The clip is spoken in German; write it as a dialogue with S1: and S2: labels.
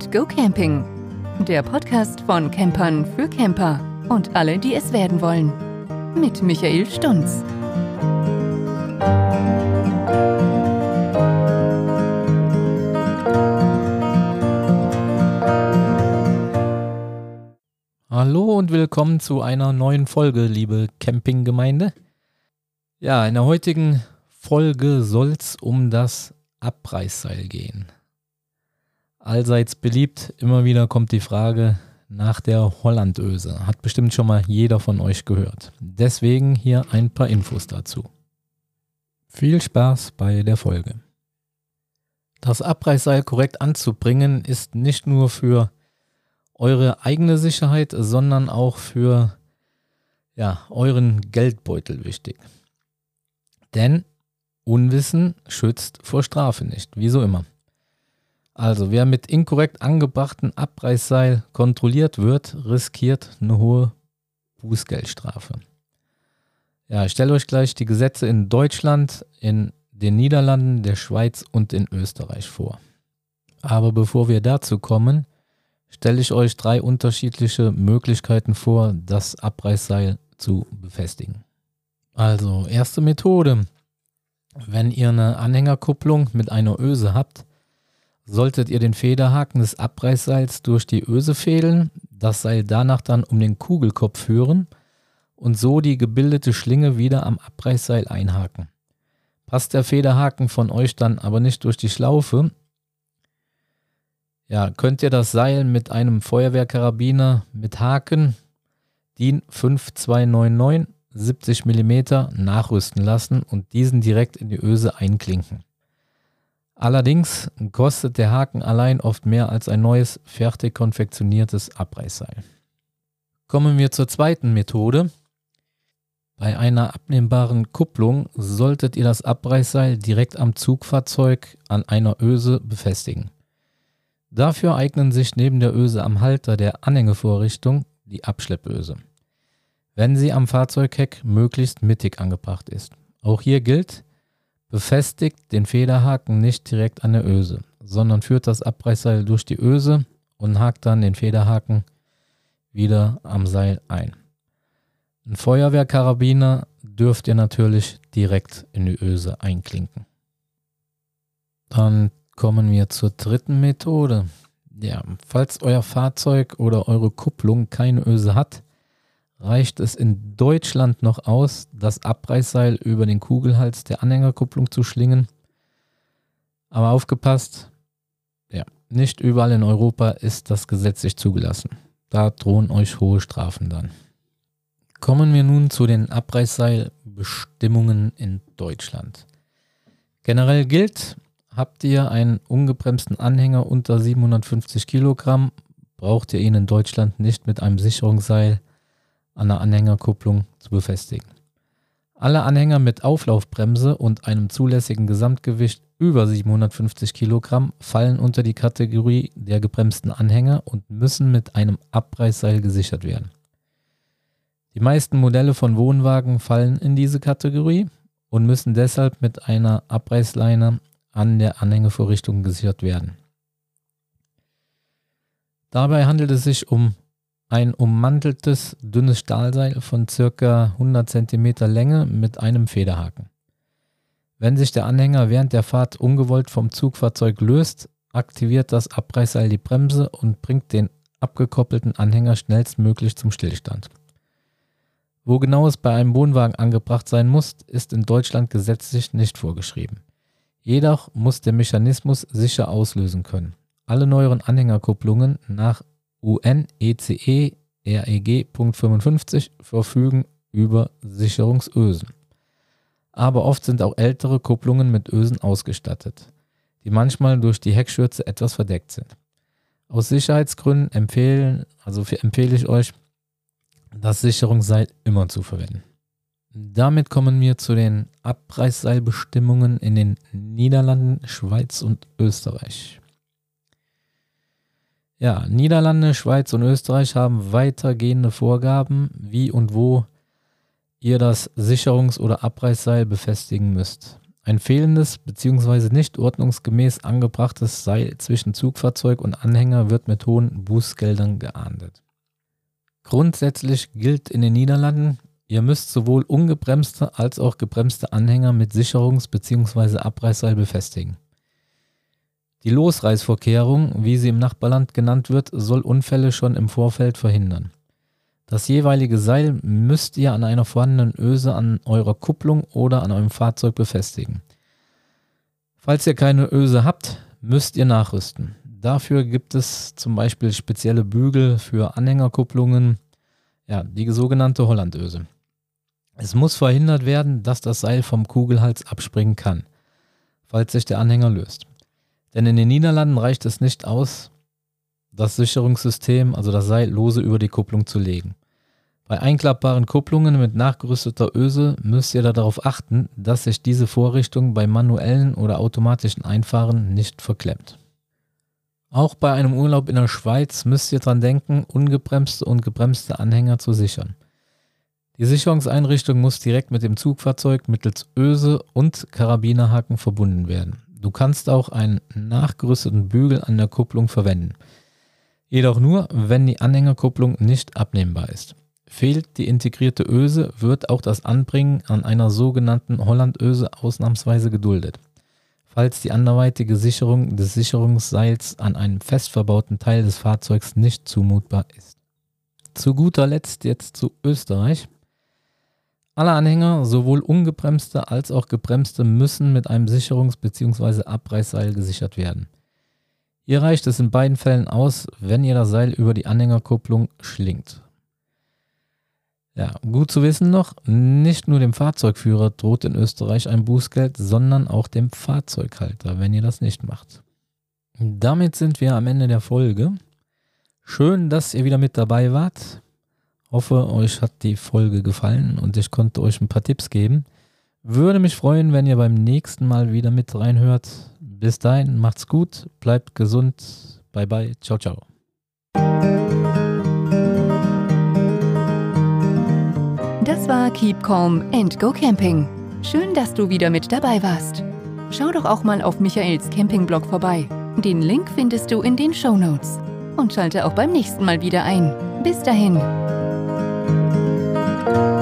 S1: and Go Camping. Der Podcast von Campern für Camper und alle, die es werden wollen. Mit Michael Stunz.
S2: Hallo und willkommen zu einer neuen Folge, liebe Campinggemeinde. Ja, in der heutigen Folge soll es um das Abreißseil gehen. Allseits beliebt, immer wieder kommt die Frage nach der Hollandöse. Hat bestimmt schon mal jeder von euch gehört. Deswegen hier ein paar Infos dazu. Viel Spaß bei der Folge. Das Abreißseil korrekt anzubringen ist nicht nur für eure eigene Sicherheit, sondern auch für ja, euren Geldbeutel wichtig. Denn Unwissen schützt vor Strafe nicht, wie so immer. Also, wer mit inkorrekt angebrachten Abreißseil kontrolliert wird, riskiert eine hohe Bußgeldstrafe. Ja, ich stelle euch gleich die Gesetze in Deutschland, in den Niederlanden, der Schweiz und in Österreich vor. Aber bevor wir dazu kommen, stelle ich euch drei unterschiedliche Möglichkeiten vor, das Abreißseil zu befestigen. Also, erste Methode. Wenn ihr eine Anhängerkupplung mit einer Öse habt, solltet ihr den Federhaken des Abreißseils durch die Öse fädeln, das Seil danach dann um den Kugelkopf führen und so die gebildete Schlinge wieder am Abreißseil einhaken. Passt der Federhaken von euch dann aber nicht durch die Schlaufe, ja, könnt ihr das Seil mit einem Feuerwehrkarabiner mit Haken DIN 5299 70 mm nachrüsten lassen und diesen direkt in die Öse einklinken. Allerdings kostet der Haken allein oft mehr als ein neues, fertig konfektioniertes Abreißseil. Kommen wir zur zweiten Methode. Bei einer abnehmbaren Kupplung solltet ihr das Abreißseil direkt am Zugfahrzeug an einer Öse befestigen. Dafür eignen sich neben der Öse am Halter der Anhängevorrichtung die Abschleppöse, wenn sie am Fahrzeugheck möglichst mittig angebracht ist. Auch hier gilt, Befestigt den Federhaken nicht direkt an der Öse, sondern führt das Abreißseil durch die Öse und hakt dann den Federhaken wieder am Seil ein. Ein Feuerwehrkarabiner dürft ihr natürlich direkt in die Öse einklinken. Dann kommen wir zur dritten Methode. Ja, falls euer Fahrzeug oder eure Kupplung keine Öse hat, reicht es in Deutschland noch aus, das Abreißseil über den Kugelhals der Anhängerkupplung zu schlingen. Aber aufgepasst, ja, nicht überall in Europa ist das gesetzlich zugelassen. Da drohen euch hohe Strafen dann. Kommen wir nun zu den Abreißseilbestimmungen in Deutschland. Generell gilt, habt ihr einen ungebremsten Anhänger unter 750 Kilogramm, braucht ihr ihn in Deutschland nicht mit einem Sicherungsseil an der Anhängerkupplung zu befestigen. Alle Anhänger mit Auflaufbremse und einem zulässigen Gesamtgewicht über 750 Kilogramm fallen unter die Kategorie der gebremsten Anhänger und müssen mit einem Abreißseil gesichert werden. Die meisten Modelle von Wohnwagen fallen in diese Kategorie und müssen deshalb mit einer Abreißleine an der Anhängevorrichtung gesichert werden. Dabei handelt es sich um ein ummanteltes, dünnes Stahlseil von ca. 100 cm Länge mit einem Federhaken. Wenn sich der Anhänger während der Fahrt ungewollt vom Zugfahrzeug löst, aktiviert das Abreißseil die Bremse und bringt den abgekoppelten Anhänger schnellstmöglich zum Stillstand. Wo genau es bei einem Wohnwagen angebracht sein muss, ist in Deutschland gesetzlich nicht vorgeschrieben. Jedoch muss der Mechanismus sicher auslösen können. Alle neueren Anhängerkupplungen nach UNECE REG.55 verfügen über Sicherungsösen. Aber oft sind auch ältere Kupplungen mit Ösen ausgestattet, die manchmal durch die Heckschürze etwas verdeckt sind. Aus Sicherheitsgründen empfehlen, also empfehle ich euch, das Sicherungsseil immer zu verwenden. Damit kommen wir zu den Abreißseilbestimmungen in den Niederlanden, Schweiz und Österreich. Ja, Niederlande, Schweiz und Österreich haben weitergehende Vorgaben, wie und wo ihr das Sicherungs- oder Abreißseil befestigen müsst. Ein fehlendes bzw. nicht ordnungsgemäß angebrachtes Seil zwischen Zugfahrzeug und Anhänger wird mit hohen Bußgeldern geahndet. Grundsätzlich gilt in den Niederlanden, ihr müsst sowohl ungebremste als auch gebremste Anhänger mit Sicherungs- bzw. Abreißseil befestigen. Die Losreißvorkehrung, wie sie im Nachbarland genannt wird, soll Unfälle schon im Vorfeld verhindern. Das jeweilige Seil müsst ihr an einer vorhandenen Öse an eurer Kupplung oder an eurem Fahrzeug befestigen. Falls ihr keine Öse habt, müsst ihr nachrüsten. Dafür gibt es zum Beispiel spezielle Bügel für Anhängerkupplungen, ja, die sogenannte Hollandöse. Es muss verhindert werden, dass das Seil vom Kugelhals abspringen kann, falls sich der Anhänger löst. Denn in den Niederlanden reicht es nicht aus, das Sicherungssystem, also das Seil, lose über die Kupplung zu legen. Bei einklappbaren Kupplungen mit nachgerüsteter Öse müsst ihr darauf achten, dass sich diese Vorrichtung bei manuellen oder automatischen Einfahren nicht verklemmt. Auch bei einem Urlaub in der Schweiz müsst ihr dran denken, ungebremste und gebremste Anhänger zu sichern. Die Sicherungseinrichtung muss direkt mit dem Zugfahrzeug mittels Öse und Karabinerhaken verbunden werden. Du kannst auch einen nachgerüsteten Bügel an der Kupplung verwenden. Jedoch nur, wenn die Anhängerkupplung nicht abnehmbar ist. Fehlt die integrierte Öse, wird auch das Anbringen an einer sogenannten Hollandöse ausnahmsweise geduldet. Falls die anderweitige Sicherung des Sicherungsseils an einem fest verbauten Teil des Fahrzeugs nicht zumutbar ist. Zu guter Letzt jetzt zu Österreich. Alle Anhänger, sowohl ungebremste als auch gebremste, müssen mit einem Sicherungs- bzw. Abreißseil gesichert werden. Hier reicht es in beiden Fällen aus, wenn ihr das Seil über die Anhängerkupplung schlingt. Ja, gut zu wissen noch, nicht nur dem Fahrzeugführer droht in Österreich ein Bußgeld, sondern auch dem Fahrzeughalter, wenn ihr das nicht macht. Damit sind wir am Ende der Folge. Schön, dass ihr wieder mit dabei wart. Hoffe, euch hat die Folge gefallen und ich konnte euch ein paar Tipps geben. Würde mich freuen, wenn ihr beim nächsten Mal wieder mit reinhört. Bis dahin, macht's gut, bleibt gesund. Bye bye, ciao, ciao.
S1: Das war Keep Calm and Go Camping. Schön, dass du wieder mit dabei warst. Schau doch auch mal auf Michaels Campingblog vorbei. Den Link findest du in den Show Notes. Und schalte auch beim nächsten Mal wieder ein. Bis dahin. Thank you.